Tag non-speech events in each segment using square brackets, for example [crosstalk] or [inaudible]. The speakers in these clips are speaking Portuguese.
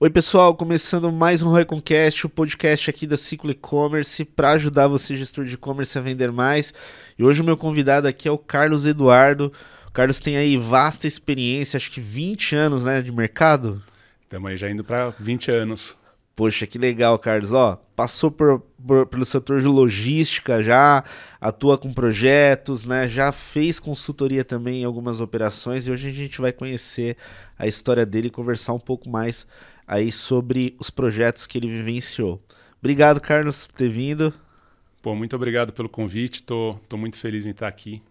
Oi, pessoal, começando mais um Royconcast, o podcast aqui da Ciclo E-Commerce para ajudar você, gestor de e-commerce, a vender mais. E hoje o meu convidado aqui é o Carlos Eduardo. O Carlos tem aí vasta experiência, acho que 20 anos né, de mercado. Estamos aí já indo para 20 anos. Poxa, que legal, Carlos. Ó, passou por, por, pelo setor de logística já, atua com projetos, né? Já fez consultoria também em algumas operações e hoje a gente vai conhecer a história dele e conversar um pouco mais aí sobre os projetos que ele vivenciou. Obrigado, Carlos, por ter vindo. Pô, muito obrigado pelo convite. Tô, tô muito feliz em estar aqui.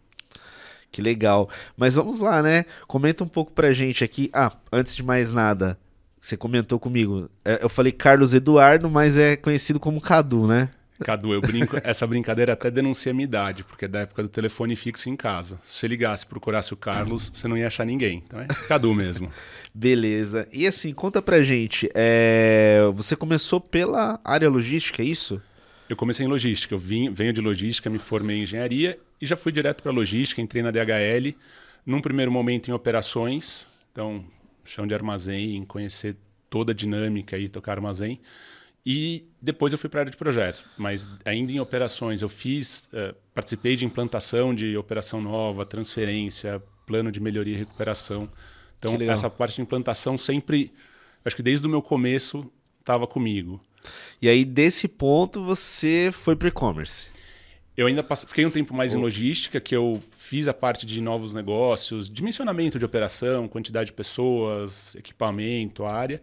Que legal. Mas vamos lá, né? Comenta um pouco pra gente aqui. Ah, antes de mais nada, você comentou comigo. É, eu falei Carlos Eduardo, mas é conhecido como Cadu, né? Cadu, eu brinco, essa brincadeira até denuncia a minha idade, porque é da época do telefone fixo em casa. Se você ligasse e procurasse o Carlos, você não ia achar ninguém. Então é Cadu mesmo. [laughs] Beleza. E assim, conta pra gente, é... você começou pela área logística, é isso? Eu comecei em logística, eu vim, venho de logística, me formei em engenharia e já fui direto para logística, entrei na DHL, num primeiro momento em operações, então chão de armazém, conhecer toda a dinâmica e tocar armazém. E depois eu fui para a área de projetos, mas ainda em operações eu fiz, uh, participei de implantação de operação nova, transferência, plano de melhoria e recuperação. Então essa parte de implantação sempre, acho que desde o meu começo estava comigo. E aí desse ponto você foi para e-commerce? Eu ainda passe... fiquei um tempo mais em logística, que eu fiz a parte de novos negócios, dimensionamento de operação, quantidade de pessoas, equipamento, área.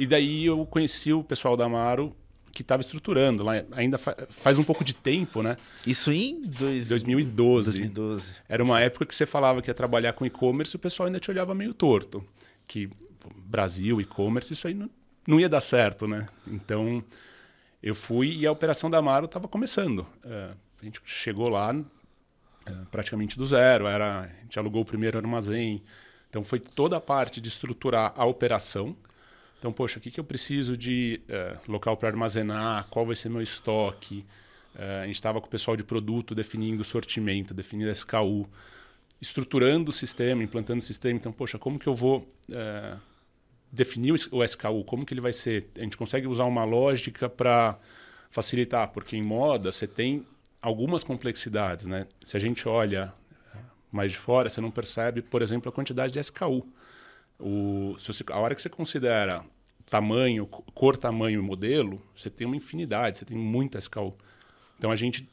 E daí eu conheci o pessoal da Amaro que estava estruturando lá, ainda fa faz um pouco de tempo, né? Isso em dois... 2012. 2012. Era uma época que você falava que ia trabalhar com e-commerce e o pessoal ainda te olhava meio torto. Que Brasil, e-commerce, isso aí não, não ia dar certo, né? Então eu fui e a operação da Amaro estava começando. Uh, a gente chegou lá uh, praticamente do zero, era, a gente alugou o primeiro armazém. Então foi toda a parte de estruturar a operação então, poxa, o que, que eu preciso de uh, local para armazenar? Qual vai ser meu estoque? Uh, a gente estava com o pessoal de produto definindo o sortimento, definindo SKU, estruturando o sistema, implantando o sistema. Então, poxa, como que eu vou uh, definir o SKU? Como que ele vai ser? A gente consegue usar uma lógica para facilitar, porque em moda você tem algumas complexidades, né? Se a gente olha mais de fora, você não percebe, por exemplo, a quantidade de SKU. O, se você, a hora que você considera tamanho, cor, tamanho e modelo, você tem uma infinidade, você tem muita SKU. Então a gente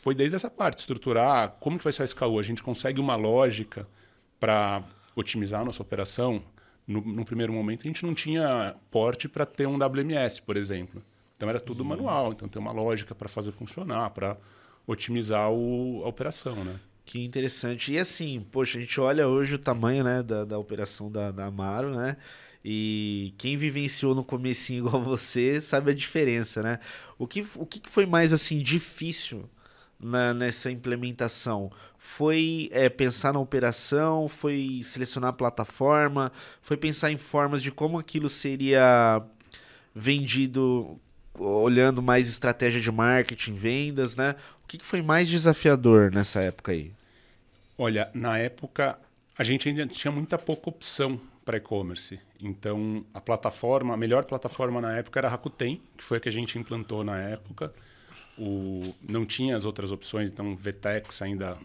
foi desde essa parte, estruturar como que vai ser a SKU. A gente consegue uma lógica para otimizar a nossa operação. No, no, primeiro momento a gente não tinha porte para ter um WMS, por exemplo. Então era tudo uhum. manual. Então tem uma lógica para fazer funcionar, para otimizar o, a operação, né? Que interessante. E assim, poxa, a gente olha hoje o tamanho né, da, da operação da, da Amaro, né? E quem vivenciou no comecinho [laughs] igual você sabe a diferença, né? O que, o que foi mais assim difícil na, nessa implementação? Foi é, pensar na operação, foi selecionar a plataforma, foi pensar em formas de como aquilo seria vendido olhando mais estratégia de marketing, vendas, né? O que foi mais desafiador nessa época aí? Olha, na época a gente ainda tinha muita pouca opção para e-commerce. Então, a plataforma, a melhor plataforma na época era a Rakuten, que foi a que a gente implantou na época. O, não tinha as outras opções, então Vtex ainda,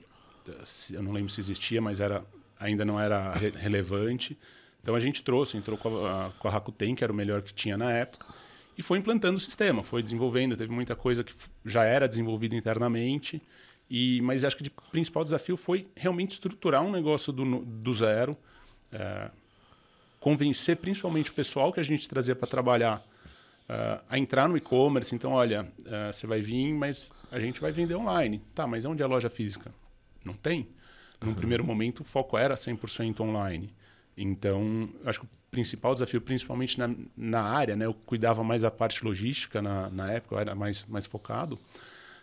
eu não lembro se existia, mas era, ainda não era re relevante. Então a gente trouxe, entrou com a, com a Rakuten, que era o melhor que tinha na época, e foi implantando o sistema, foi desenvolvendo. Teve muita coisa que já era desenvolvida internamente e, mas acho que o principal desafio foi realmente estruturar um negócio do, do zero, é, convencer principalmente o pessoal que a gente trazia para trabalhar é, a entrar no e-commerce. Então, olha, é, você vai vir, mas a gente vai vender online. Tá, mas onde é a loja física? Não tem. Num uhum. primeiro momento, o foco era 100% online. Então, acho que o principal desafio, principalmente na, na área, né, eu cuidava mais da parte logística na, na época, eu era mais, mais focado.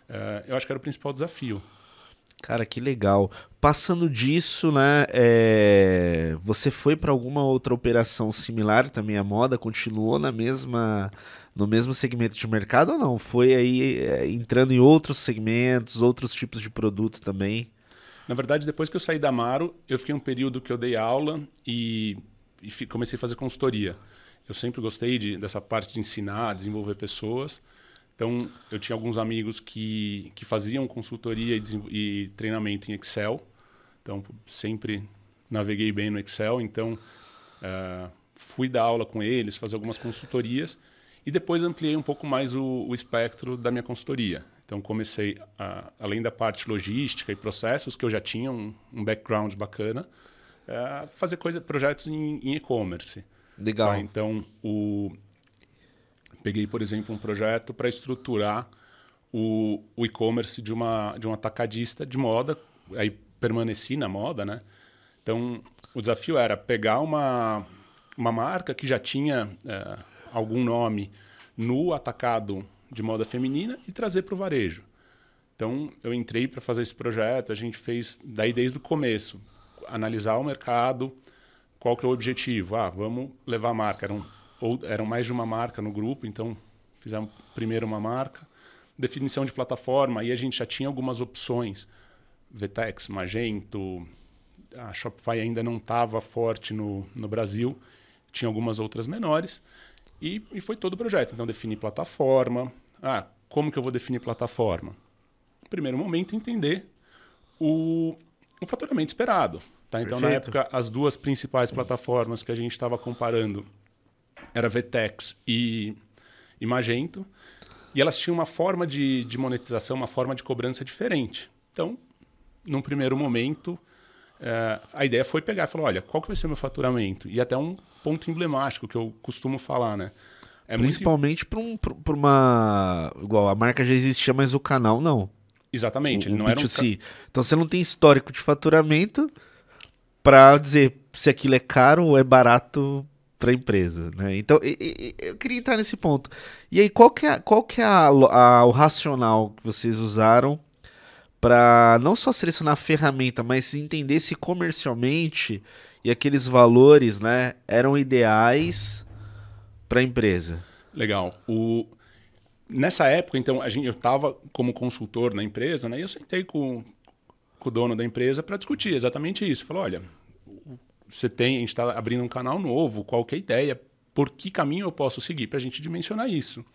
Uh, eu acho que era o principal desafio. Cara, que legal. Passando disso, né? É... Você foi para alguma outra operação similar também à moda? Continuou na mesma, no mesmo segmento de mercado ou não? Foi aí é, entrando em outros segmentos, outros tipos de produto também? Na verdade, depois que eu saí da Amaro, eu fiquei um período que eu dei aula e, e comecei a fazer consultoria. eu sempre gostei de, dessa parte de ensinar, desenvolver pessoas. Então, eu tinha alguns amigos que, que faziam consultoria e, e treinamento em Excel. Então, sempre naveguei bem no Excel. Então, uh, fui dar aula com eles, fazer algumas consultorias. E depois ampliei um pouco mais o, o espectro da minha consultoria. Então, comecei, a, além da parte logística e processos, que eu já tinha um, um background bacana, a fazer coisa, projetos em e-commerce. Legal. Tá? Então, o, peguei, por exemplo, um projeto para estruturar o, o e-commerce de uma, de um atacadista de moda, aí permaneci na moda, né? Então, o desafio era pegar uma, uma marca que já tinha é, algum nome no atacado de moda feminina e trazer para o varejo. Então, eu entrei para fazer esse projeto, a gente fez daí desde o começo, analisar o mercado, qual que é o objetivo? Ah, vamos levar a marca. Eram, ou, eram mais de uma marca no grupo, então fizemos primeiro uma marca. Definição de plataforma, aí a gente já tinha algumas opções. Vtex, Magento, a Shopify ainda não estava forte no, no Brasil, tinha algumas outras menores. E, e foi todo o projeto. Então, definir plataforma. Ah, como que eu vou definir plataforma? Primeiro momento, entender o, o faturamento esperado. Tá? Então, Perfeito. na época, as duas principais plataformas que a gente estava comparando era Vtex e, e Magento. E elas tinham uma forma de, de monetização, uma forma de cobrança diferente. Então, num primeiro momento, é, a ideia foi pegar e falar, olha, qual que vai ser o meu faturamento? E até um ponto emblemático que eu costumo falar, né? É Principalmente muito... para um, uma... Igual, a marca já existia, mas o canal não. Exatamente. O, ele não B2C. Era um... Então, você não tem histórico de faturamento para dizer se aquilo é caro ou é barato para a empresa, né? Então, e, e, eu queria entrar nesse ponto. E aí, qual que é, qual que é a, a, o racional que vocês usaram para não só selecionar a ferramenta, mas entender se comercialmente e aqueles valores, né, eram ideais para a empresa. Legal. O nessa época, então, a gente, eu estava como consultor na empresa, né? E eu sentei com, com o dono da empresa para discutir exatamente isso. Falou, olha, você tem, a gente está abrindo um canal novo, qual que é a ideia? Por que caminho eu posso seguir para a gente dimensionar isso?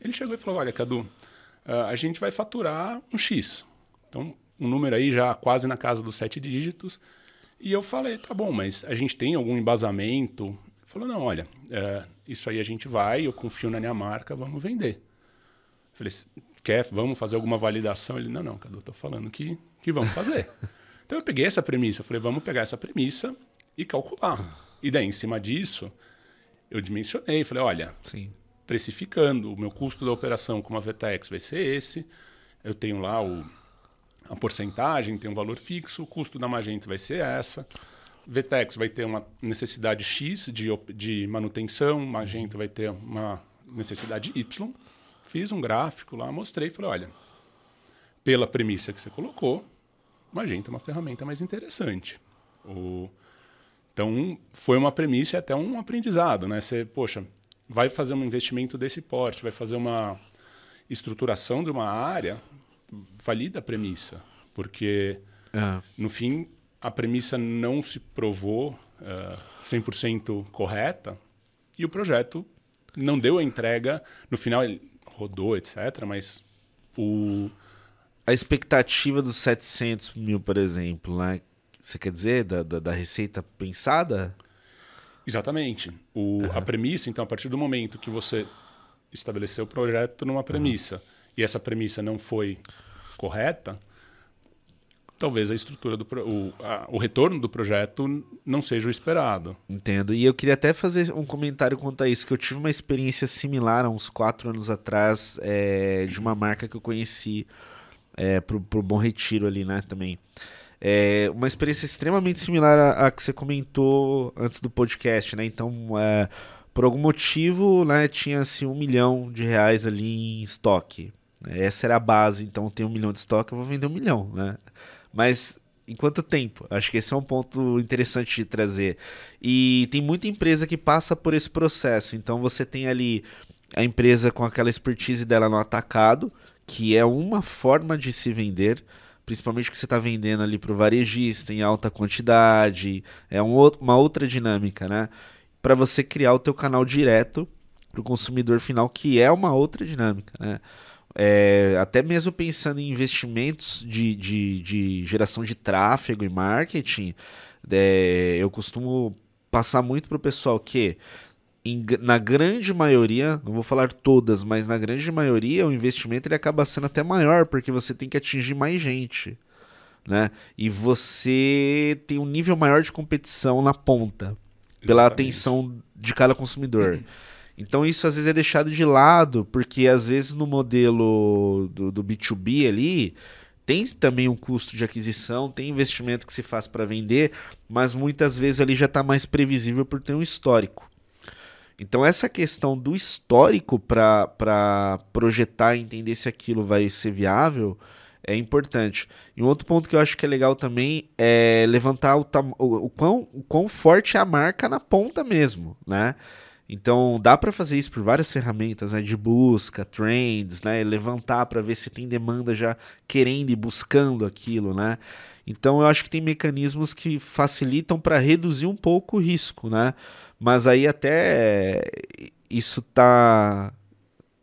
Ele chegou e falou, olha, Cadu, ah, a gente vai faturar um X. Então, um número aí já quase na casa dos sete dígitos. E eu falei, tá bom, mas a gente tem algum embasamento? Ele falou, não, olha, é, isso aí a gente vai, eu confio na minha marca, vamos vender. Eu falei, quer, vamos fazer alguma validação? Ele, não, não, Cadu, tô falando que, que vamos fazer. [laughs] então eu peguei essa premissa, eu falei, vamos pegar essa premissa e calcular. E daí, em cima disso, eu dimensionei, falei, olha, Sim. precificando, o meu custo da operação com uma VTEX vai ser esse, eu tenho lá o a porcentagem tem um valor fixo, o custo da Magento vai ser essa. Vtex vai ter uma necessidade X de, de manutenção, Magento vai ter uma necessidade Y. Fiz um gráfico lá, mostrei falei, olha, pela premissa que você colocou, Magento é uma ferramenta mais interessante. O... Então, foi uma premissa e até um aprendizado, né? Você, poxa, vai fazer um investimento desse porte, vai fazer uma estruturação de uma área, valida a premissa, porque é. no fim a premissa não se provou uh, eh, 100% correta e o projeto não deu a entrega. No final ele rodou, etc. Mas o. A expectativa dos 700 mil, por exemplo, né? Você quer dizer da, da, da receita pensada? Exatamente. O, uhum. A premissa, então, a partir do momento que você estabeleceu o projeto numa premissa uhum. e essa premissa não foi correta, talvez a estrutura do o, a, o retorno do projeto não seja o esperado. Entendo. E eu queria até fazer um comentário quanto a isso, que eu tive uma experiência similar há uns quatro anos atrás é, de uma marca que eu conheci é, pro, pro Bom Retiro ali, né, também. É uma experiência extremamente similar à, à, que você comentou antes do podcast, né? Então, é, por algum motivo, né, tinha assim, um milhão de reais ali em estoque essa era a base, então tem um milhão de estoque, eu vou vender um milhão, né? Mas em quanto tempo? Acho que esse é um ponto interessante de trazer. E tem muita empresa que passa por esse processo. Então você tem ali a empresa com aquela expertise dela no atacado, que é uma forma de se vender, principalmente que você está vendendo ali para o varejista em alta quantidade, é um, uma outra dinâmica, né? para você criar o teu canal direto para o consumidor final, que é uma outra dinâmica, né? É, até mesmo pensando em investimentos de, de, de geração de tráfego e marketing, é, eu costumo passar muito para o pessoal que em, na grande maioria, não vou falar todas, mas na grande maioria o investimento ele acaba sendo até maior porque você tem que atingir mais gente, né? E você tem um nível maior de competição na ponta pela Exatamente. atenção de cada consumidor. Então isso às vezes é deixado de lado, porque às vezes no modelo do, do B2B ali tem também um custo de aquisição, tem investimento que se faz para vender, mas muitas vezes ali já está mais previsível por ter um histórico. Então essa questão do histórico para projetar e entender se aquilo vai ser viável é importante. E um outro ponto que eu acho que é legal também é levantar o, o, o, quão, o quão forte é a marca na ponta mesmo, né? Então dá para fazer isso por várias ferramentas né, de busca, trends, né, levantar para ver se tem demanda já querendo e buscando aquilo, né? Então eu acho que tem mecanismos que facilitam para reduzir um pouco o risco, né? Mas aí até isso tá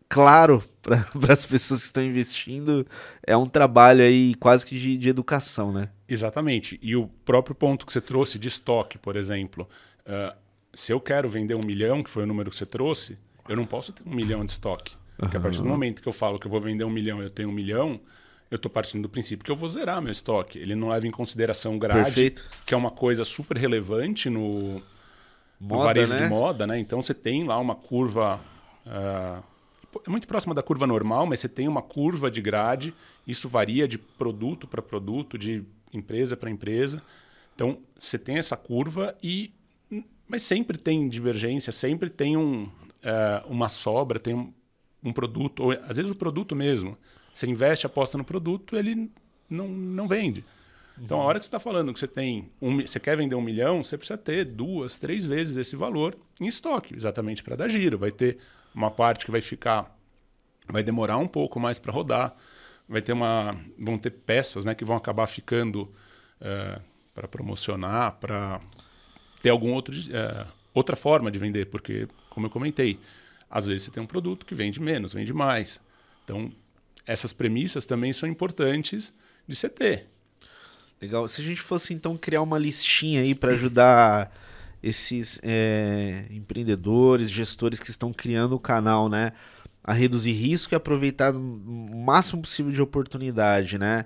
claro [laughs] para as pessoas que estão investindo, é um trabalho aí quase que de, de educação, né? Exatamente. E o próprio ponto que você trouxe de estoque, por exemplo, uh, se eu quero vender um milhão, que foi o número que você trouxe, eu não posso ter um milhão de estoque. Porque uhum. a partir do momento que eu falo que eu vou vender um milhão e eu tenho um milhão, eu estou partindo do princípio que eu vou zerar meu estoque. Ele não leva em consideração grade, Perfeito. que é uma coisa super relevante no, moda, varejo né? de moda. Né? Então você tem lá uma curva. Uh, é muito próxima da curva normal, mas você tem uma curva de grade. Isso varia de produto para produto, de empresa para empresa. Então você tem essa curva e mas sempre tem divergência, sempre tem um, uh, uma sobra, tem um, um, produto, ou às vezes o produto mesmo. Você investe, aposta no produto, ele não, não vende. Então, a hora que você está falando que você tem um, você quer vender um milhão, você precisa ter duas, três vezes esse valor em estoque, exatamente para dar giro. Vai ter uma parte que vai ficar, vai demorar um pouco mais para rodar, vai ter uma, vão ter peças, né, que vão acabar ficando eh, para promocionar, para ter algum outro, é, outra forma de vender, porque, como eu comentei, às vezes você tem um produto que vende menos, vende mais. Então, essas premissas também são importantes de você ter. Legal. Se a gente fosse então criar uma listinha aí para ajudar esses é, empreendedores, gestores que estão criando o canal, né, a reduzir risco e aproveitar o máximo possível de oportunidade, né?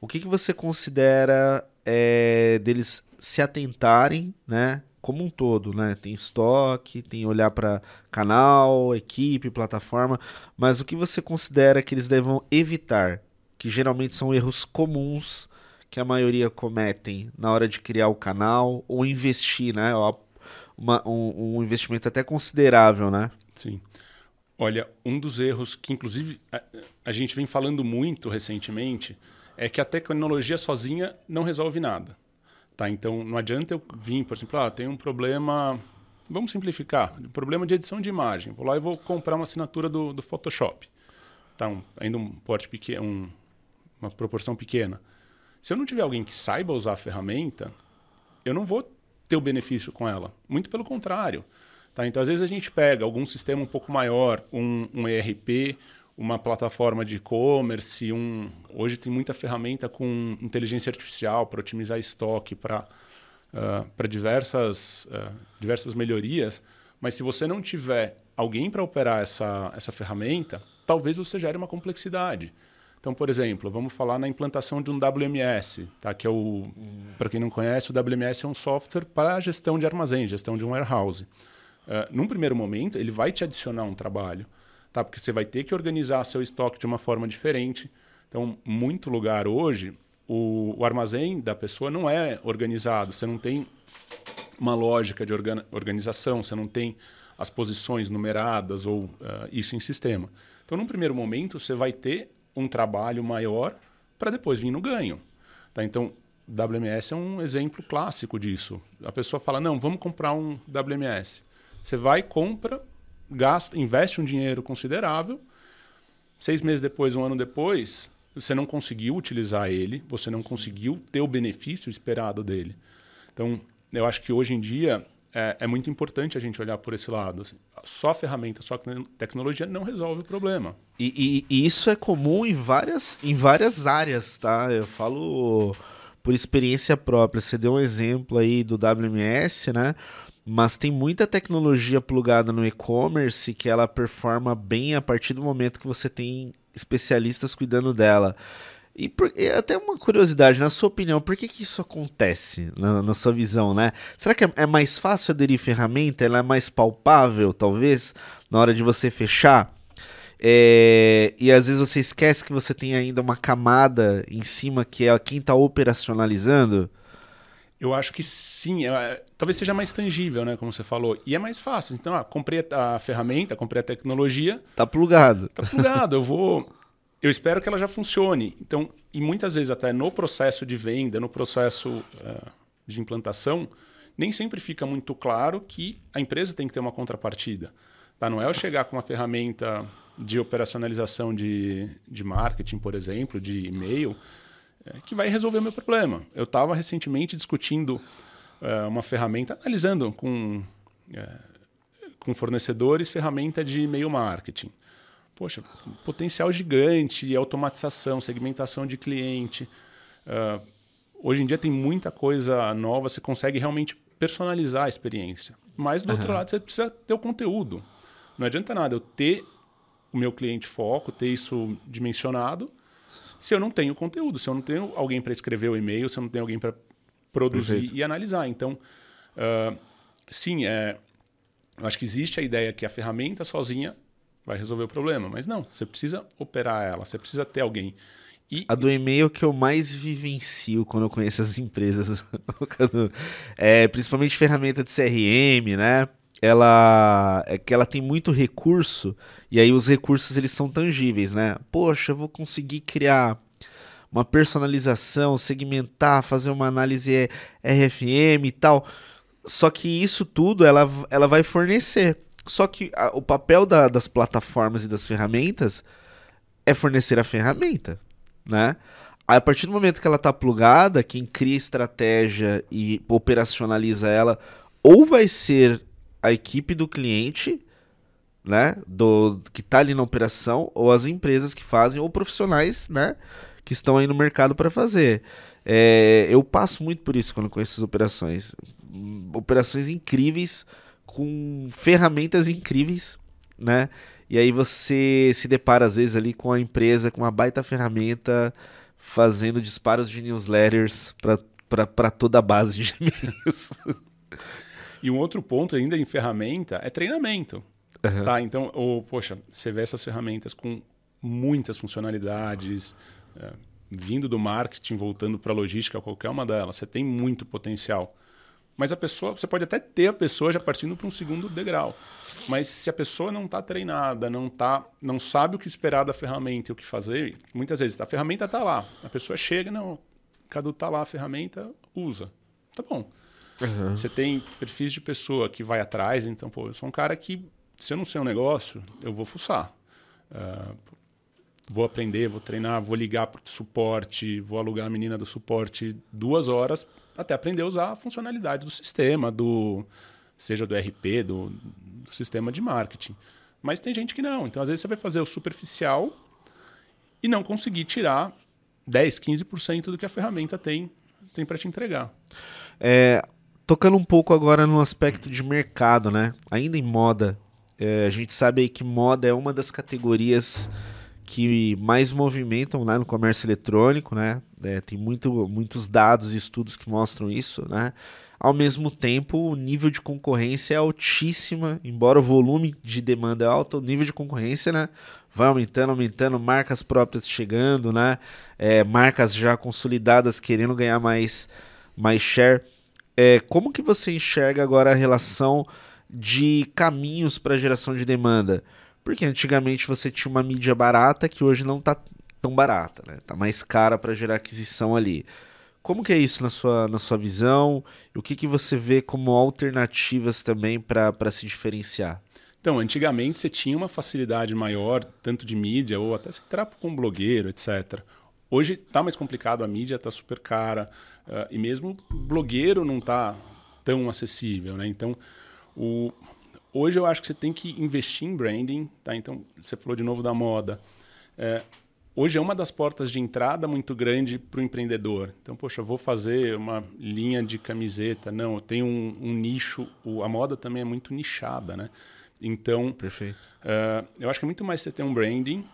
O que, que você considera é, deles se atentarem, né? Como um todo, né? Tem estoque, tem olhar para canal, equipe, plataforma, mas o que você considera que eles devam evitar? Que geralmente são erros comuns que a maioria cometem na hora de criar o canal ou investir, né? Uma, um, um investimento até considerável, né? Sim. Olha, um dos erros que, inclusive, a, a gente vem falando muito recentemente é que a tecnologia sozinha não resolve nada. Tá? Então, não adianta eu vir, por exemplo, ah, tem um problema, vamos simplificar, um problema de edição de imagem. Vou lá e vou comprar uma assinatura do, do Photoshop. Tá? Um, ainda um porte pequeno, um, uma proporção pequena. Se eu não tiver alguém que saiba usar a ferramenta, eu não vou ter o benefício com ela. Muito pelo contrário. Tá? Então, às vezes a gente pega algum sistema um pouco maior, um, um ERP, uma plataforma de e-commerce, um... hoje tem muita ferramenta com inteligência artificial para otimizar estoque, para uh, diversas, uh, diversas melhorias, mas se você não tiver alguém para operar essa, essa ferramenta, talvez você gere uma complexidade. Então, por exemplo, vamos falar na implantação de um WMS, tá? que é o, para quem não conhece, o WMS é um software para gestão de armazém, gestão de um warehouse. Uh, num primeiro momento, ele vai te adicionar um trabalho tá? Porque você vai ter que organizar seu estoque de uma forma diferente. Então, muito lugar hoje, o, o armazém da pessoa não é organizado. Você não tem uma lógica de organ, organização, você não tem as posições numeradas ou uh, isso em sistema. Então, num primeiro momento, você vai ter um trabalho maior para depois vir no ganho. Tá? Então, WMS é um exemplo clássico disso. A pessoa fala: não, vamos comprar um WMS. Você vai, compra, gasta, investe um dinheiro considerável. Seis meses depois, um ano depois, você não conseguiu utilizar ele, você não conseguiu ter o benefício esperado dele. Então, eu acho que hoje em dia é, é, muito importante a gente olhar por esse lado. Assim, só ferramenta, só tecnologia não resolve o problema. E, e, e, isso é comum em várias, em várias áreas, tá? Eu falo por experiência própria. Você deu um exemplo aí do WMS, né? Mas tem muita tecnologia plugada no e-commerce que ela performa bem a partir do momento que você tem especialistas cuidando dela. E, por, e, até uma curiosidade, na sua opinião, por que, que isso acontece, na, na sua visão, né? Será que é, é, mais fácil aderir ferramenta? Ela é mais palpável, talvez, na hora de você fechar? É, e às vezes você esquece que você tem ainda uma camada em cima que é quem está operacionalizando? Eu acho que sim. Talvez seja mais tangível, né? Como você falou. E é mais fácil. Então, ah, comprei a ferramenta, comprei a tecnologia. Tá plugado. Tá plugado. eu vou eu espero que ela já funcione. Então, e muitas vezes até no processo de venda, no processo uh, de implantação, nem sempre fica muito claro que a empresa tem que ter uma contrapartida. Tá? Não é eu chegar com uma ferramenta de operacionalização de, de marketing, por exemplo, de e-mail, é, que vai resolver o meu problema. Eu estava recentemente discutindo uh, uma ferramenta, analisando com, com fornecedores ferramenta de e-mail marketing poxa, potencial gigante, automatização, segmentação de cliente. Uh, hoje em dia tem muita coisa nova, você consegue realmente personalizar a experiência. Mas, do uhum. outro lado, você precisa ter o conteúdo. Não adianta nada eu ter o meu cliente foco, ter isso dimensionado, se eu não tenho conteúdo, se eu não tenho alguém para escrever o e-mail, se eu não tenho alguém para produzir Perfeito. e analisar. Então, uh, sim, é, eu acho que existe a ideia que a ferramenta sozinha vai resolver o problema. Mas não, você precisa operar ela, você precisa ter alguém. E... A do e-mail que eu mais vivencio quando eu conheço as empresas, [laughs] é, principalmente ferramenta de CRM, né? Ela é que ela tem muito recurso e aí os recursos eles são tangíveis, né? Poxa, eu vou conseguir criar uma personalização, segmentar, fazer uma análise RFM e tal. Só que isso tudo ela, ela vai fornecer. Só que a, o papel da, das plataformas e das ferramentas é fornecer a ferramenta, né? Aí, a partir do momento que ela está plugada, quem cria estratégia e operacionaliza ela, ou vai ser a equipe do cliente, né, do que está ali na operação, ou as empresas que fazem, ou profissionais, né, que estão aí no mercado para fazer. É, eu passo muito por isso quando conheço as operações, operações incríveis com ferramentas incríveis, né? E aí você se depara às vezes ali com a empresa com uma baita ferramenta fazendo disparos de newsletters para toda a base de e-mails. E um outro ponto ainda em ferramenta é treinamento. Uhum. Tá? Então, ou, poxa, você vê essas ferramentas com muitas funcionalidades, é, vindo do marketing, voltando para a logística, qualquer uma delas, você tem muito potencial. Mas a pessoa, você pode até ter a pessoa já partindo para um segundo degrau. Mas se a pessoa não está treinada, não tá, não sabe o que esperar da ferramenta e o que fazer, muitas vezes a ferramenta está lá. A pessoa chega, não, Cadu está lá, a ferramenta, usa. Tá bom. Uhum. Você tem perfis de pessoa que vai atrás, então, pô, eu sou um cara que, se eu não sei um negócio, eu vou fuçar. Uh, vou aprender, vou treinar, vou ligar para o suporte, vou alugar a menina do suporte duas horas até aprender a usar a funcionalidade do sistema, do seja do RP, do, do sistema de marketing. Mas tem gente que não. Então, às vezes, você vai fazer o superficial e não conseguir tirar 10, 15% do que a ferramenta tem, tem para te entregar. É, tocando um pouco agora no aspecto de mercado, né? Ainda em moda, é, a gente sabe aí que moda é uma das categorias que mais movimentam né, no comércio eletrônico, né? É, tem muito, muitos dados e estudos que mostram isso, né? Ao mesmo tempo, o nível de concorrência é altíssima, embora o volume de demanda é alto, o nível de concorrência, né? Vai aumentando, aumentando, marcas próprias chegando, né? É, marcas já consolidadas querendo ganhar mais, mais share. É, como que você enxerga agora a relação de caminhos para geração de demanda? Porque antigamente você tinha uma mídia barata que hoje não está tão barata, né? Tá mais cara para gerar aquisição ali. Como que é isso na sua, na sua visão? E o que, que você vê como alternativas também para se diferenciar? Então, antigamente você tinha uma facilidade maior, tanto de mídia, ou até se entrar com um blogueiro, etc. Hoje está mais complicado, a mídia está super cara, uh, e mesmo blogueiro não está tão acessível, né? Então, o, hoje eu acho que você tem que investir em branding, tá? Então, você falou de novo da moda. É, hoje é uma das portas de entrada muito grande para o empreendedor. Então, poxa, vou fazer uma linha de camiseta. Não, eu tenho um, um nicho. O, a moda também é muito nichada, né? Então, Perfeito. Uh, eu acho que é muito mais você ter um branding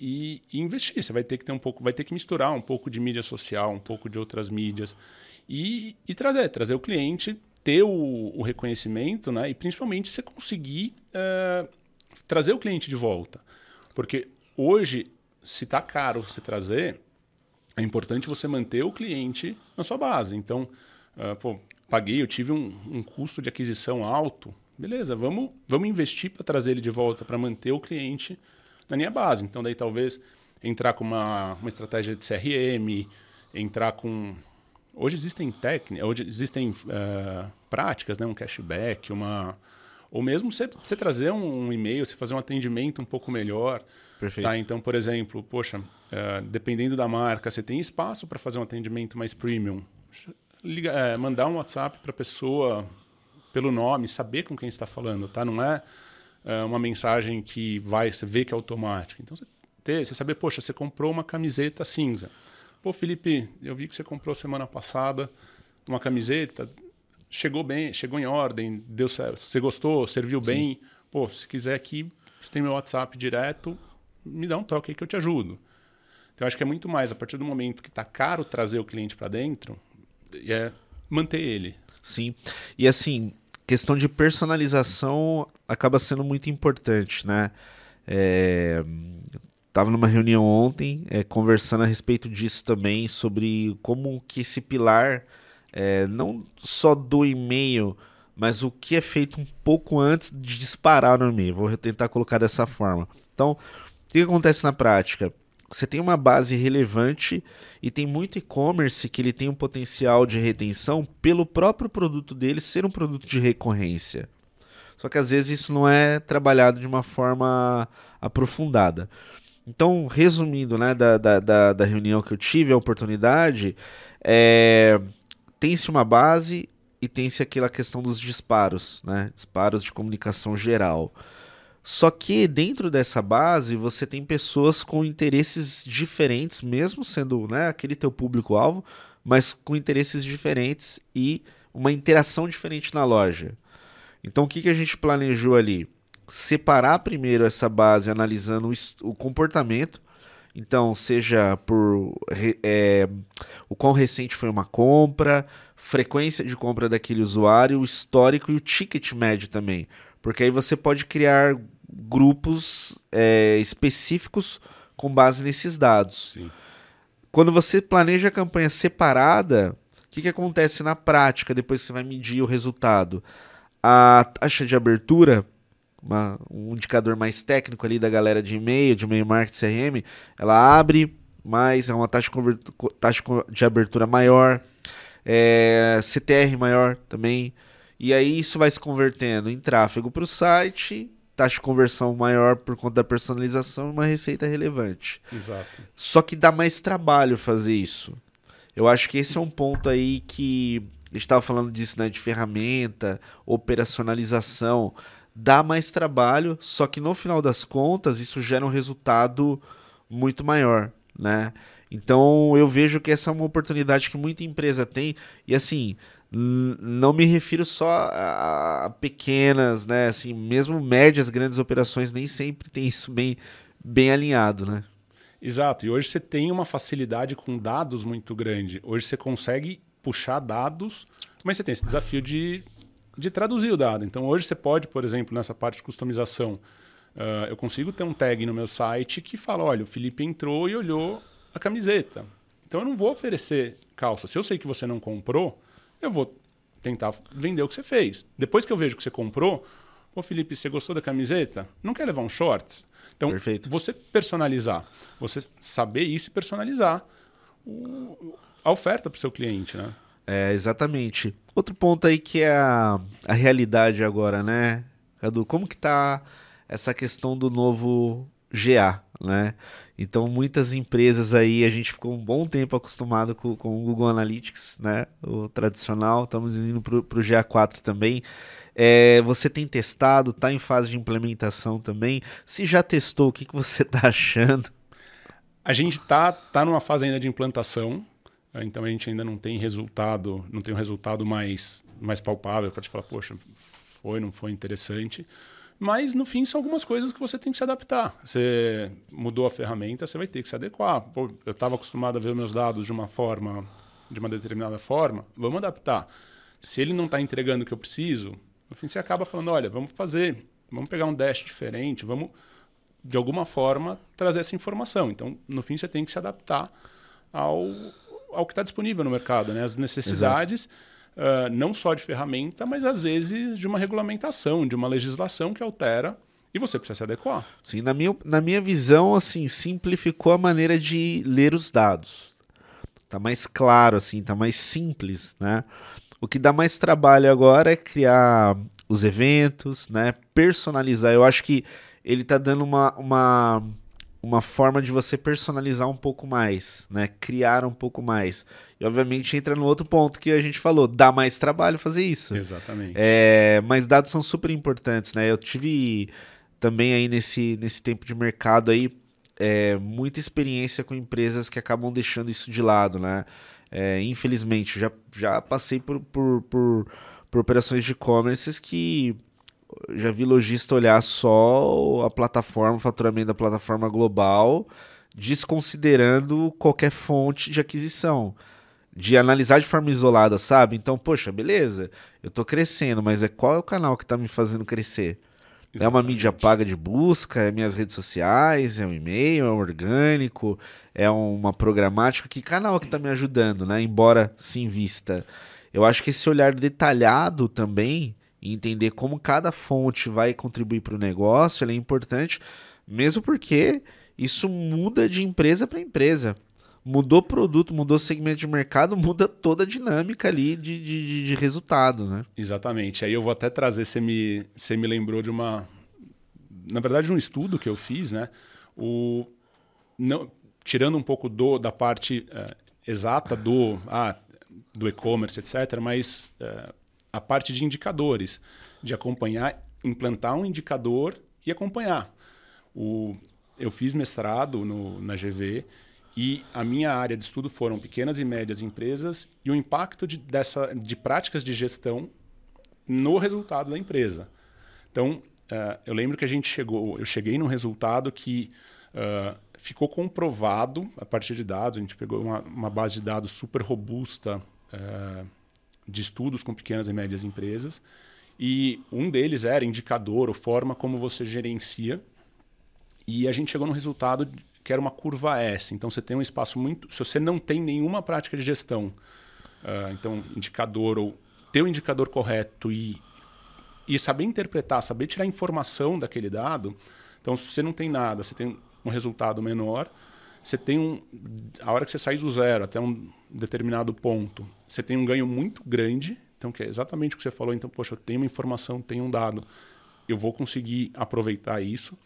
e, e, investir. Você vai ter que ter um pouco, vai ter que misturar um pouco de mídia social, um pouco de outras mídias e, e trazer, trazer o cliente, ter o, o, reconhecimento, né? E principalmente você conseguir uh, trazer o cliente de volta, porque hoje se está caro você trazer, é importante você manter o cliente na sua base. Então, uh, pô, paguei, eu tive um, um custo de aquisição alto, beleza, vamos, vamos investir para trazer ele de volta, para manter o cliente na minha base. Então, daí talvez entrar com uma, uma estratégia de CRM, entrar com. Hoje existem técnicas, hoje existem uh, práticas, né? um cashback, uma. Ou mesmo você, você trazer um, um e-mail, você fazer um atendimento um pouco melhor. Perfeito. Tá? Então, por exemplo, poxa, uh, dependendo da marca, você tem espaço para fazer um atendimento mais premium. Liga, uh, mandar um WhatsApp para a pessoa pelo nome, saber com quem está falando, tá? Não é, é, uma mensagem que vai, você vê que é automática. Então, você, ter, você saber, poxa, você comprou uma camiseta cinza. Pô, Felipe, eu vi que você comprou semana passada uma camiseta, chegou bem, chegou em ordem, deu certo, você gostou, serviu Sim. bem. Pô, se quiser aqui, você tem meu WhatsApp direto, me dá um toque aí que eu te ajudo. Então, acho que é muito mais, a partir do momento que está caro trazer o cliente para dentro, é manter ele. Sim. E assim, questão de personalização acaba sendo muito importante, né? É, Estava numa reunião ontem é, conversando a respeito disso também, sobre como que esse pilar, é, não só do e-mail, mas o que é feito um pouco antes de disparar no e-mail. Vou tentar colocar dessa forma. Então, o que acontece na prática? você tem uma base relevante e tem muito e-commerce que ele tem um potencial de retenção pelo próprio produto dele ser um produto de recorrência. Só que às vezes isso não é trabalhado de uma forma aprofundada. Então, resumindo, né, da, da, da reunião que eu tive, a oportunidade, é, tem-se uma base e tem-se aquela questão dos disparos, né, disparos de comunicação geral. Só que dentro dessa base você tem pessoas com interesses diferentes, mesmo sendo né, aquele teu público-alvo, mas com interesses diferentes e uma interação diferente na loja. Então o que, que a gente planejou ali? Separar primeiro essa base analisando o, o comportamento. Então, seja por é, o quão recente foi uma compra, frequência de compra daquele usuário, o histórico e o ticket médio também. Porque aí você pode criar grupos é, específicos com base nesses dados. Sim. Quando você planeja a campanha separada, o que, que acontece na prática depois que você vai medir o resultado? A taxa de abertura, uma, um indicador mais técnico ali da galera de e-mail, de e-mail marketing CRM, ela abre mais, é uma taxa de, taxa de abertura maior, é, CTR maior também. E aí isso vai se convertendo em tráfego para o site taxa de conversão maior por conta da personalização e uma receita relevante. Exato. Só que dá mais trabalho fazer isso. Eu acho que esse é um ponto aí que a gente estava falando disso, né, de ferramenta, operacionalização, dá mais trabalho, só que no final das contas isso gera um resultado muito maior, né? Então eu vejo que essa é uma oportunidade que muita empresa tem e assim, não me refiro só a, pequenas, né? Assim, mesmo médias, grandes operações nem sempre tem isso bem, bem alinhado, né? Exato. E hoje você tem uma facilidade com dados muito grande. Hoje você consegue puxar dados, mas você tem esse desafio de, de traduzir o dado. Então hoje você pode, por exemplo, nessa parte de customização, uh, eu consigo ter um tag no meu site que fala, olha, o Felipe entrou e olhou a camiseta. Então eu não vou oferecer calça. Se eu sei que você não comprou, eu vou tentar vender o que você fez. Depois que eu vejo que você comprou, pô, Felipe, você gostou da camiseta? Não quer levar um shorts? Então, Perfeito. você personalizar, você saber isso e personalizar o, a oferta para o seu cliente, né? É, exatamente. Outro ponto aí que é a, a realidade agora, né, Cadu? Como que tá essa questão do novo GA, né? Então, muitas empresas aí, a gente ficou um bom tempo acostumado com, com o Google Analytics, né? O tradicional, estamos indo para o GA4 também. É, você tem testado, está em fase de implementação também. Se já testou, o que, que você está [laughs] achando? A gente está tá numa fase ainda de implantação, né? então a gente ainda não tem resultado, não tem um resultado mais, mais palpável para te falar, poxa, foi, não foi interessante. Mas no fim são algumas coisas que você tem que se adaptar. Você mudou a ferramenta, você vai ter que se adequar. Pô, eu estava acostumado a ver meus dados de uma forma, de uma determinada forma, vamos adaptar. Se ele não está entregando o que eu preciso, no fim você acaba falando, olha, vamos fazer, vamos pegar um dash diferente, vamos de alguma forma trazer essa informação. Então, no fim você tem que se adaptar ao, ao que está disponível no mercado, né? As necessidades. Uh, não só de ferramenta, mas às vezes de uma regulamentação, de uma legislação que altera e você precisa se adequar. Sim, na minha, na minha visão, assim, simplificou a maneira de ler os dados. Tá mais claro, assim, tá mais simples, né? O que dá mais trabalho agora é criar os eventos, né? Personalizar. Eu acho que ele tá dando uma, uma, uma forma de você personalizar um pouco mais, né? Criar um pouco mais. E obviamente entra no outro ponto que a gente falou, dá mais trabalho fazer isso. Exatamente. É, mas dados são super importantes, né? Eu tive também aí nesse, nesse tempo de mercado aí é, muita experiência com empresas que acabam deixando isso de lado, né? É, infelizmente, já, já passei por, por, por, por operações de e-commerce que já vi lojista olhar só a plataforma, o faturamento da plataforma global, desconsiderando qualquer fonte de aquisição. De analisar de forma isolada, sabe? Então, poxa, beleza, eu estou crescendo, mas é qual é o canal que está me fazendo crescer? Exatamente. É uma mídia paga de busca, é minhas redes sociais, é um e-mail, é um orgânico, é uma programática. Que canal que está me ajudando, né? Embora se invista. Eu acho que esse olhar detalhado também, e entender como cada fonte vai contribuir para o negócio, é importante, mesmo porque isso muda de empresa para empresa. Mudou produto, mudou segmento de mercado, [laughs] muda toda a dinâmica ali de, de, de resultado, né? Exatamente. Aí eu vou até trazer, você me, você me lembrou de uma. Na verdade, de um estudo que eu fiz, né? O, não, tirando um pouco do, da parte uh, exata do, ah, do e-commerce, etc., mas uh, a parte de indicadores, de acompanhar, implantar um indicador e acompanhar. O, eu fiz mestrado no, na GV e a minha área de estudo foram pequenas e médias empresas e o impacto de, dessa, de práticas de gestão no resultado da empresa. Então, uh, eu lembro que a gente chegou, eu cheguei num resultado que uh, ficou comprovado a partir de dados. A gente pegou uma, uma base de dados super robusta uh, de estudos com pequenas e médias empresas. E um deles era indicador, ou forma como você gerencia. E a gente chegou no resultado que era uma curva S. Então você tem um espaço muito. Se você não tem nenhuma prática de gestão, uh, então indicador ou ter o indicador correto e, e saber interpretar, saber tirar informação daquele dado. Então, se você não tem nada, você tem um resultado menor. Você tem um. A hora que você sai do zero até um determinado ponto, você tem um ganho muito grande. Então, que é exatamente o que você falou. Então, poxa, eu tenho uma informação, tenho um dado, eu vou conseguir aproveitar isso.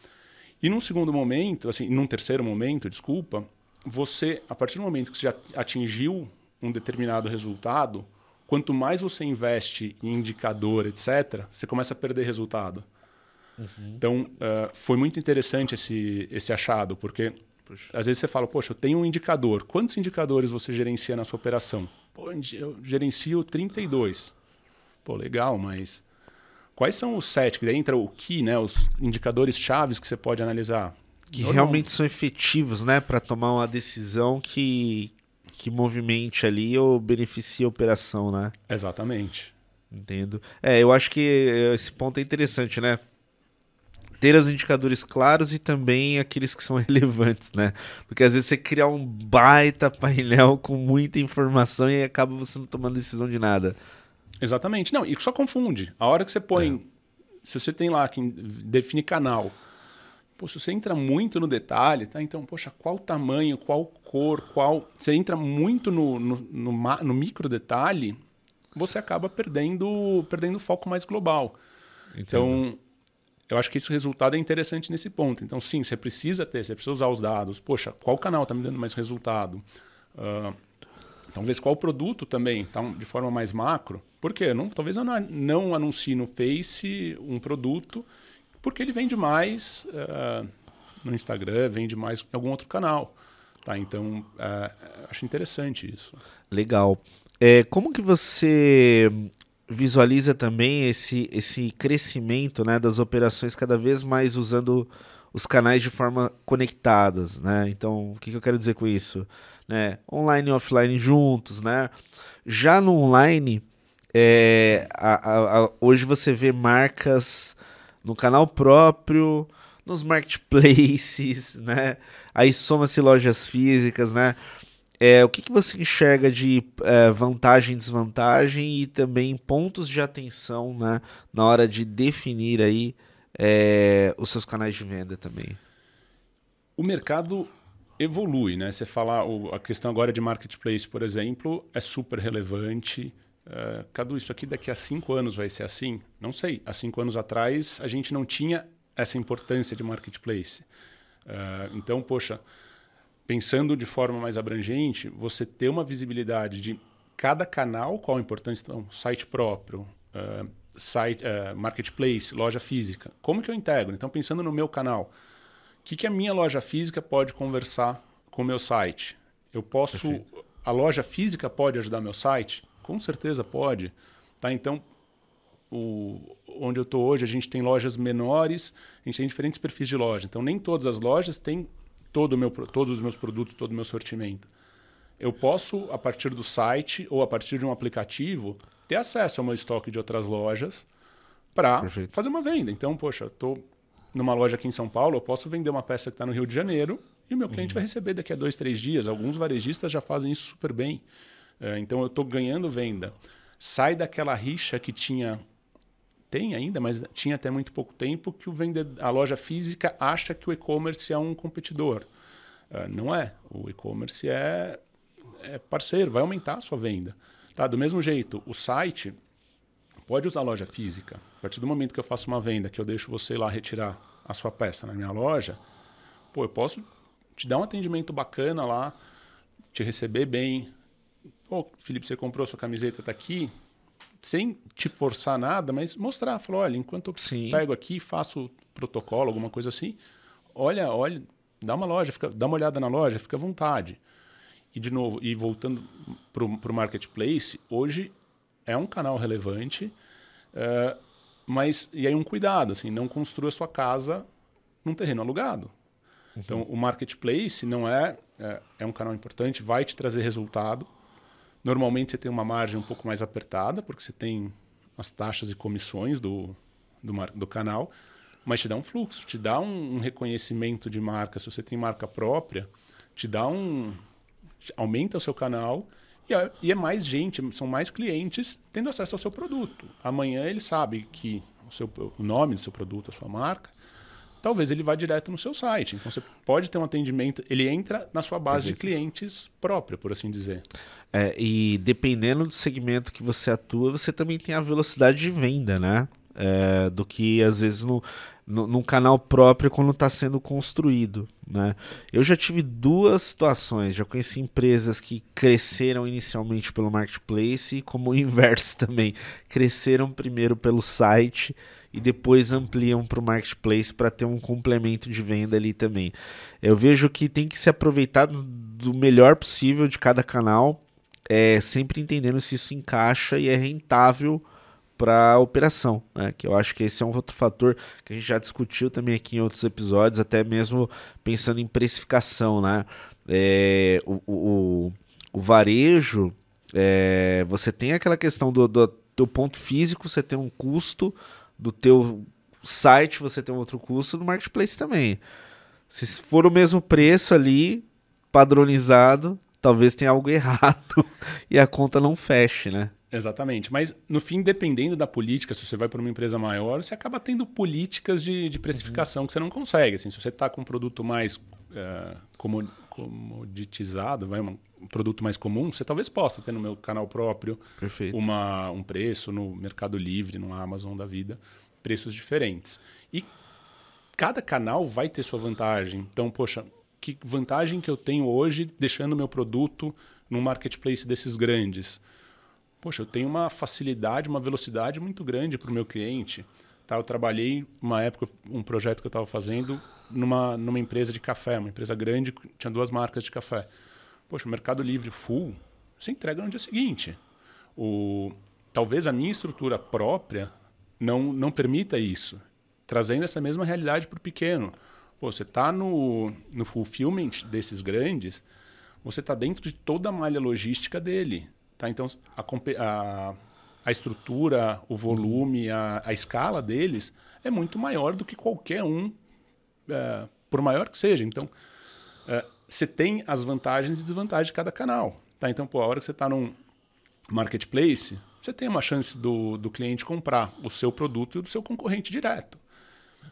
E num segundo momento, assim, num terceiro momento, desculpa, você, a partir do momento que você já atingiu um determinado resultado, quanto mais você investe em indicador, etc., você começa a perder resultado. Uhum. Então, uh, foi muito interessante esse, esse achado, porque Puxa. às vezes você fala, poxa, eu tenho um indicador. Quantos indicadores você gerencia na sua operação? Pô, eu gerencio 32. Pô, legal, mas quais são os sete? Que daí entra o key, né? Os indicadores chaves que você pode analisar. Que realmente são efetivos, né? Para tomar uma decisão que, que movimente ali ou beneficie a operação, né? Exatamente. Entendo. É, eu acho que esse ponto é interessante, né? Ter os indicadores claros e também aqueles que são [laughs] relevantes, né? Porque às vezes você cria um baita painel com muita informação e acaba você não tomando decisão de nada. Exatamente. Não, e só confunde. A hora que você põe. É. Se você tem lá quem define canal, pô, se você entra muito no detalhe, tá? Então, poxa, qual tamanho, qual cor, qual. Você entra muito no, no, no, no micro detalhe, você acaba perdendo perdendo o foco mais global. Entendo. Então, eu acho que esse resultado é interessante nesse ponto. Então, sim, você precisa ter, você precisa usar os dados. Poxa, qual canal está me dando mais resultado? Uh, talvez qual produto também, tá, de forma mais macro. Por quê? Não, talvez eu não, não anuncie no Face um produto porque ele vende mais uh, no Instagram, vende mais em algum outro canal. Tá? Então, uh, acho interessante isso. Legal. É, como que você visualiza também esse, esse crescimento né, das operações cada vez mais usando os canais de forma conectadas, né? Então, o que, que eu quero dizer com isso? Né? Online e offline juntos, né? Já no online, é, a, a, a, hoje você vê marcas no canal próprio, nos marketplaces, [laughs] né? Aí soma-se lojas físicas, né? É, o que, que você enxerga de é, vantagem e desvantagem e também pontos de atenção né, na hora de definir aí é, os seus canais de venda também? O mercado evolui, né? Você falar a questão agora de marketplace, por exemplo, é super relevante. Uh, Cadu, isso aqui daqui a cinco anos vai ser assim? Não sei. Há cinco anos atrás a gente não tinha essa importância de marketplace. Uh, então, poxa, pensando de forma mais abrangente, você ter uma visibilidade de cada canal, qual a importância, então, site próprio, uh, site, uh, marketplace, loja física. Como que eu integro? Então, pensando no meu canal, o que, que a minha loja física pode conversar com o meu site? Eu posso... Perfeito. A loja física pode ajudar meu site? Com certeza pode. Tá? Então, o, onde eu estou hoje, a gente tem lojas menores, a gente tem diferentes perfis de loja. Então, nem todas as lojas têm todo meu, todos os meus produtos, todo o meu sortimento. Eu posso, a partir do site ou a partir de um aplicativo, ter acesso ao meu estoque de outras lojas para fazer uma venda. Então, poxa, estou numa loja aqui em São Paulo, eu posso vender uma peça que está no Rio de Janeiro e o meu cliente uhum. vai receber daqui a dois, três dias. Alguns varejistas já fazem isso super bem. É, então, eu estou ganhando venda. Sai daquela rixa que tinha tem ainda, mas tinha até muito pouco tempo, que o vendedor, a loja física acha que o e-commerce é um competidor. Uh, não é. O e-commerce é, é parceiro, vai aumentar a sua venda. Tá? Do mesmo jeito, o site pode usar a loja física. A partir do momento que eu faço uma venda, que eu deixo você lá retirar a sua peça na minha loja, pô, eu posso te dar um atendimento bacana lá, te receber bem. Pô, Felipe, você comprou sua camiseta, tá aqui, sem te forçar nada, mas mostrar, falar, olha, enquanto eu Sim. pego aqui, faço protocolo, alguma coisa assim, olha, olha, dá uma loja, fica, dá uma olhada na loja, fica à vontade. E de novo, e voltando para o marketplace, hoje é um canal relevante, uh, mas e aí um cuidado, assim, não construa sua casa num terreno alugado. Uhum. Então, o marketplace não é, é, é um canal importante, vai te trazer resultado, Normalmente você tem uma margem um pouco mais apertada, porque você tem as taxas e comissões do, do, do canal, mas te dá um fluxo, te dá um, um, reconhecimento de marca. Se você tem marca própria, te dá um. aumenta o seu canal e é, e é mais gente, são mais clientes tendo acesso ao seu produto. Amanhã ele sabe que o, seu, o nome do seu produto, a sua marca, talvez ele vá direto no seu site. Então você pode ter um atendimento, ele entra na sua base Perfeito. de clientes própria, por assim dizer. É, e dependendo do segmento que você atua, você também tem a velocidade de venda, né? É, do que às vezes no, no, num canal próprio quando está sendo construído. Né? Eu já tive duas situações, já conheci empresas que cresceram inicialmente pelo marketplace, como o inverso [laughs] também, cresceram primeiro pelo site e depois ampliam para o marketplace para ter um complemento de venda ali também. Eu vejo que tem que se aproveitar do melhor possível de cada canal, é, sempre entendendo se isso encaixa e é rentável para a operação, né? que eu acho que esse é um outro fator que a gente já discutiu também aqui em outros episódios, até mesmo pensando em precificação. Né? É, o, o, o, varejo, é, você tem aquela questão do, do, ponto físico, você tem um custo, do teu site você tem um outro custo, no marketplace também. Se for o mesmo preço ali, padronizado, talvez tenha algo [laughs] errado e a conta não feche, né? Exatamente. Mas, no fim, dependendo da política, se você vai para uma empresa maior, você acaba tendo políticas de, de precificação uhum. que você não consegue. Assim, se você está com um produto mais uh, comoditizado, vai, um produto mais comum, você talvez possa ter no meu canal próprio uma, um preço no Mercado Livre, no Amazon da vida, preços diferentes. E cada canal vai ter sua vantagem. Então, poxa, que vantagem que eu tenho hoje deixando meu produto num marketplace desses grandes? Poxa, eu tenho uma facilidade, uma velocidade muito grande para o meu cliente. Tá? Eu trabalhei uma época, um projeto que eu estava fazendo numa, numa empresa de café, uma empresa grande, tinha duas marcas de café. Poxa, o Mercado Livre full, você entrega no dia seguinte. O, talvez a minha estrutura própria não, não permita isso, trazendo essa mesma realidade para o pequeno. Pô, você está no, no fulfillment desses grandes, você está dentro de toda a malha logística dele. Tá? Então, a, a, a estrutura, o volume, a, a escala deles é muito maior do que qualquer um, é, por maior que seja. Então, é, você tem as vantagens e desvantagens de cada canal. Tá? Então, pô, a hora que você está num marketplace, você tem uma chance do, do cliente comprar o seu produto e o do seu concorrente direto.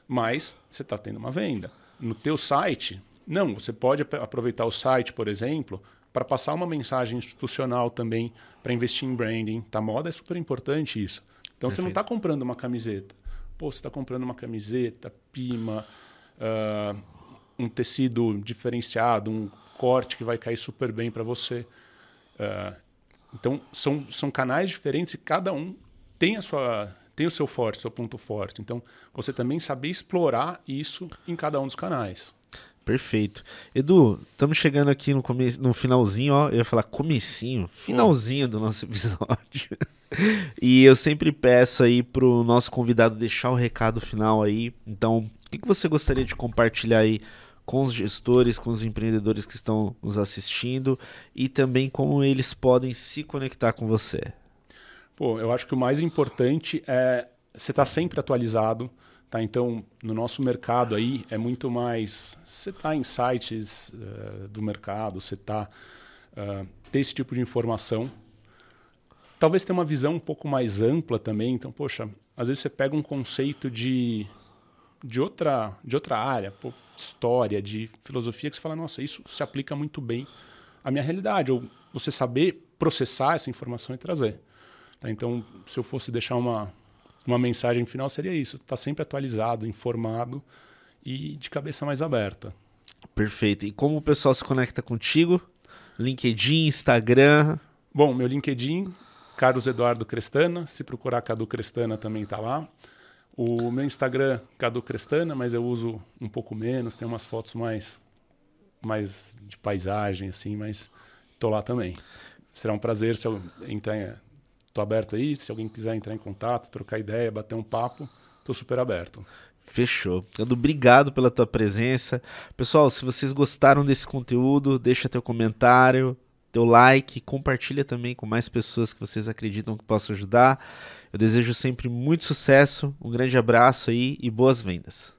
Mas você está tendo uma venda. No teu site, não, você pode aproveitar o site, por exemplo, para passar uma mensagem institucional também, para investir em branding. Tá? Moda é super importante isso. Então Perfeito. você não está comprando uma camiseta. Pô, você está comprando uma camiseta, pima, uh, um tecido diferenciado, um corte que vai cair super bem para você. Uh, então, são, são canais diferentes e cada um tem, a sua, tem o seu forte, seu ponto forte. Então, você também saber explorar isso em cada um dos canais. Perfeito. Edu, estamos chegando aqui no, come... no finalzinho, ó. Eu ia falar comecinho, finalzinho do nosso [laughs] episódio. e eu sempre peço aí pro nosso convidado deixar o recado final aí. Então, o que, que você gostaria de compartilhar aí com os gestores, com os empreendedores que estão nos assistindo e também como eles podem se conectar com você? Pô, eu acho que o mais importante é você estar tá sempre atualizado. Tá? Então, no nosso mercado aí é muito mais você tá em sites uh, do mercado, você tá uh, ter esse tipo de informação. Talvez tenha uma visão um pouco mais ampla também. Então, poxa, às vezes você pega um conceito de de outra de outra área, pô, história, de filosofia, que você fala, nossa, isso se aplica muito bem à minha realidade. Ou você saber processar essa informação e trazer. Tá? Então, se eu fosse deixar uma, uma mensagem final, seria isso: estar tá sempre atualizado, informado e de cabeça mais aberta. Perfeito. E como o pessoal se conecta contigo? LinkedIn, Instagram? Bom, meu LinkedIn, Carlos Eduardo Crestana. Se procurar Cadu Crestana também está lá. O meu Instagram, Cadu Crestana, mas eu uso um pouco menos, tem umas fotos mais, mais de paisagem, assim, mas tô lá também. Será um prazer se eu entrar. Tô aberto aí, se alguém quiser entrar em contato, trocar ideia, bater um papo, tô super aberto. Fechou. Cadu, obrigado pela tua presença. Pessoal, se vocês gostaram desse conteúdo, deixa teu comentário, teu like, compartilha também com mais pessoas que vocês acreditam que possam ajudar. Eu desejo sempre muito sucesso, um grande abraço aí e boas vendas.